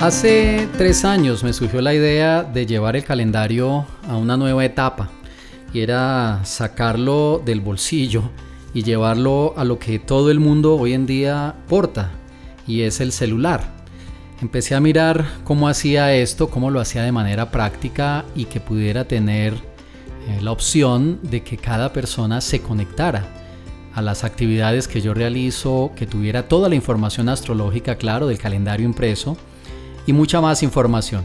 Hace tres años me surgió la idea de llevar el calendario a una nueva etapa y era sacarlo del bolsillo y llevarlo a lo que todo el mundo hoy en día porta y es el celular. Empecé a mirar cómo hacía esto, cómo lo hacía de manera práctica y que pudiera tener eh, la opción de que cada persona se conectara a las actividades que yo realizo, que tuviera toda la información astrológica, claro, del calendario impreso y mucha más información.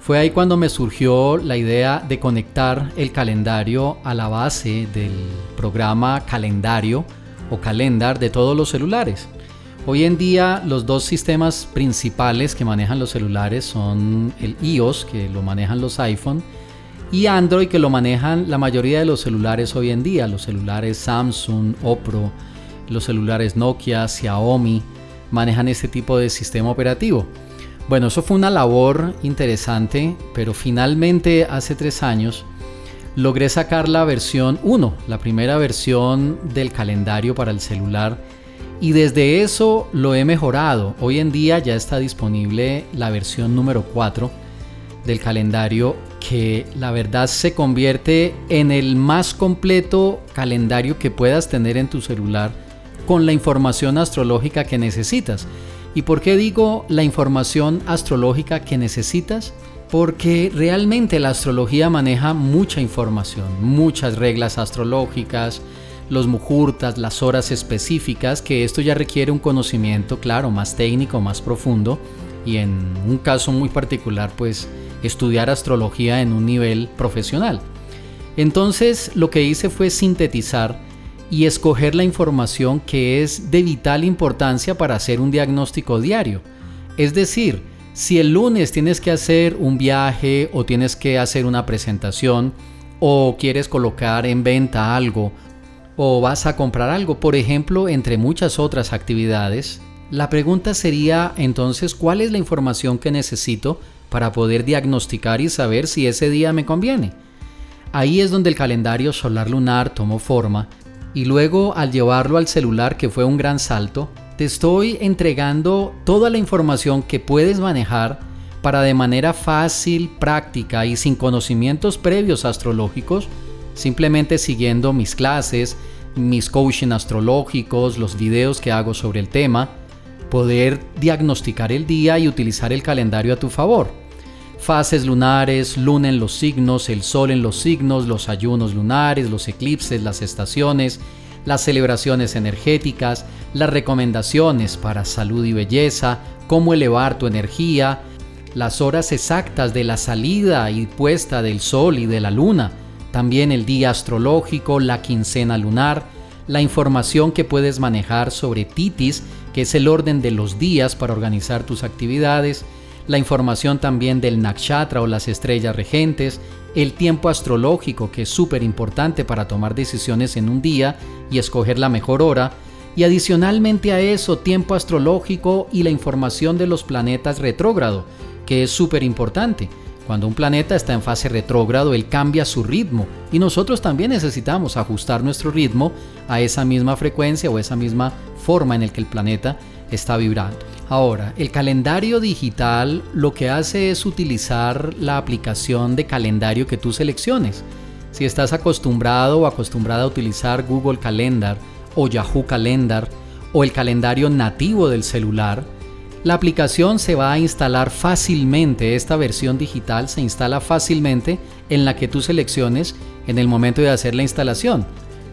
Fue ahí cuando me surgió la idea de conectar el calendario a la base del programa calendario o calendar de todos los celulares. Hoy en día los dos sistemas principales que manejan los celulares son el iOS, que lo manejan los iPhone, y Android, que lo manejan la mayoría de los celulares hoy en día, los celulares Samsung, Oppo, los celulares Nokia, Xiaomi, manejan este tipo de sistema operativo. Bueno, eso fue una labor interesante, pero finalmente hace tres años logré sacar la versión 1, la primera versión del calendario para el celular. Y desde eso lo he mejorado. Hoy en día ya está disponible la versión número 4 del calendario que la verdad se convierte en el más completo calendario que puedas tener en tu celular con la información astrológica que necesitas. ¿Y por qué digo la información astrológica que necesitas? Porque realmente la astrología maneja mucha información, muchas reglas astrológicas, los mujurtas, las horas específicas, que esto ya requiere un conocimiento, claro, más técnico, más profundo, y en un caso muy particular, pues estudiar astrología en un nivel profesional. Entonces lo que hice fue sintetizar y escoger la información que es de vital importancia para hacer un diagnóstico diario. Es decir, si el lunes tienes que hacer un viaje o tienes que hacer una presentación o quieres colocar en venta algo o vas a comprar algo, por ejemplo, entre muchas otras actividades, la pregunta sería entonces cuál es la información que necesito para poder diagnosticar y saber si ese día me conviene. Ahí es donde el calendario solar lunar tomó forma y luego al llevarlo al celular, que fue un gran salto, te estoy entregando toda la información que puedes manejar para de manera fácil, práctica y sin conocimientos previos astrológicos, simplemente siguiendo mis clases, mis coaching astrológicos, los videos que hago sobre el tema, poder diagnosticar el día y utilizar el calendario a tu favor fases lunares, luna en los signos, el sol en los signos, los ayunos lunares, los eclipses, las estaciones, las celebraciones energéticas, las recomendaciones para salud y belleza, cómo elevar tu energía, las horas exactas de la salida y puesta del sol y de la luna, también el día astrológico, la quincena lunar, la información que puedes manejar sobre Titis, que es el orden de los días para organizar tus actividades, la información también del nakshatra o las estrellas regentes, el tiempo astrológico que es súper importante para tomar decisiones en un día y escoger la mejor hora, y adicionalmente a eso tiempo astrológico y la información de los planetas retrógrado, que es súper importante. Cuando un planeta está en fase retrógrado, él cambia su ritmo y nosotros también necesitamos ajustar nuestro ritmo a esa misma frecuencia o esa misma forma en el que el planeta está vibrando. Ahora, el calendario digital lo que hace es utilizar la aplicación de calendario que tú selecciones. Si estás acostumbrado o acostumbrada a utilizar Google Calendar o Yahoo Calendar o el calendario nativo del celular, la aplicación se va a instalar fácilmente, esta versión digital se instala fácilmente en la que tú selecciones en el momento de hacer la instalación.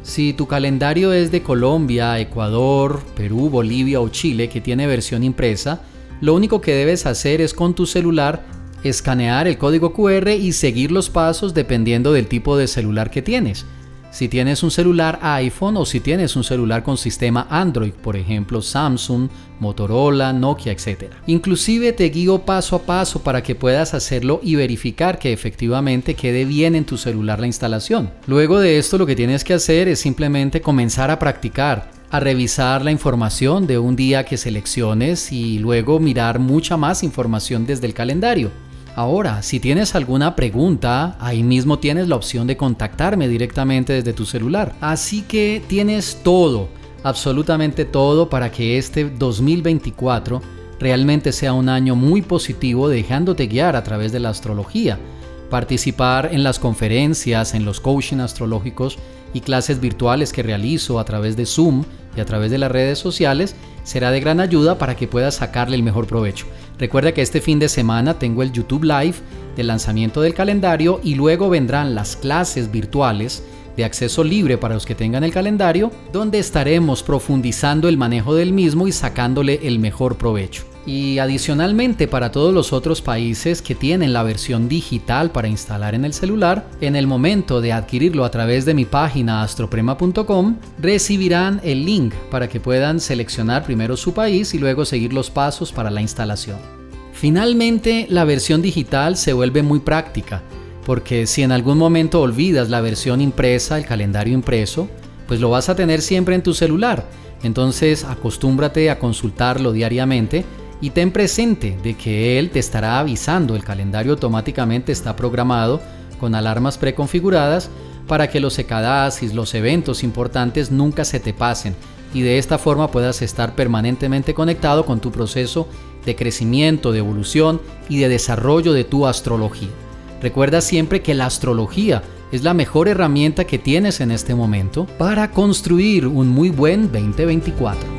Si tu calendario es de Colombia, Ecuador, Perú, Bolivia o Chile que tiene versión impresa, lo único que debes hacer es con tu celular escanear el código QR y seguir los pasos dependiendo del tipo de celular que tienes si tienes un celular iPhone o si tienes un celular con sistema Android, por ejemplo Samsung, Motorola, Nokia, etc. Inclusive te guío paso a paso para que puedas hacerlo y verificar que efectivamente quede bien en tu celular la instalación. Luego de esto lo que tienes que hacer es simplemente comenzar a practicar a revisar la información de un día que selecciones y luego mirar mucha más información desde el calendario. Ahora, si tienes alguna pregunta, ahí mismo tienes la opción de contactarme directamente desde tu celular. Así que tienes todo, absolutamente todo para que este 2024 realmente sea un año muy positivo dejándote guiar a través de la astrología. Participar en las conferencias, en los coaching astrológicos y clases virtuales que realizo a través de Zoom y a través de las redes sociales será de gran ayuda para que puedas sacarle el mejor provecho. Recuerda que este fin de semana tengo el YouTube Live del lanzamiento del calendario y luego vendrán las clases virtuales de acceso libre para los que tengan el calendario, donde estaremos profundizando el manejo del mismo y sacándole el mejor provecho. Y adicionalmente para todos los otros países que tienen la versión digital para instalar en el celular, en el momento de adquirirlo a través de mi página astroprema.com, recibirán el link para que puedan seleccionar primero su país y luego seguir los pasos para la instalación. Finalmente, la versión digital se vuelve muy práctica, porque si en algún momento olvidas la versión impresa, el calendario impreso, pues lo vas a tener siempre en tu celular. Entonces acostúmbrate a consultarlo diariamente y ten presente de que él te estará avisando, el calendario automáticamente está programado con alarmas preconfiguradas para que los secadasis, los eventos importantes nunca se te pasen y de esta forma puedas estar permanentemente conectado con tu proceso de crecimiento, de evolución y de desarrollo de tu astrología. Recuerda siempre que la astrología es la mejor herramienta que tienes en este momento para construir un muy buen 2024.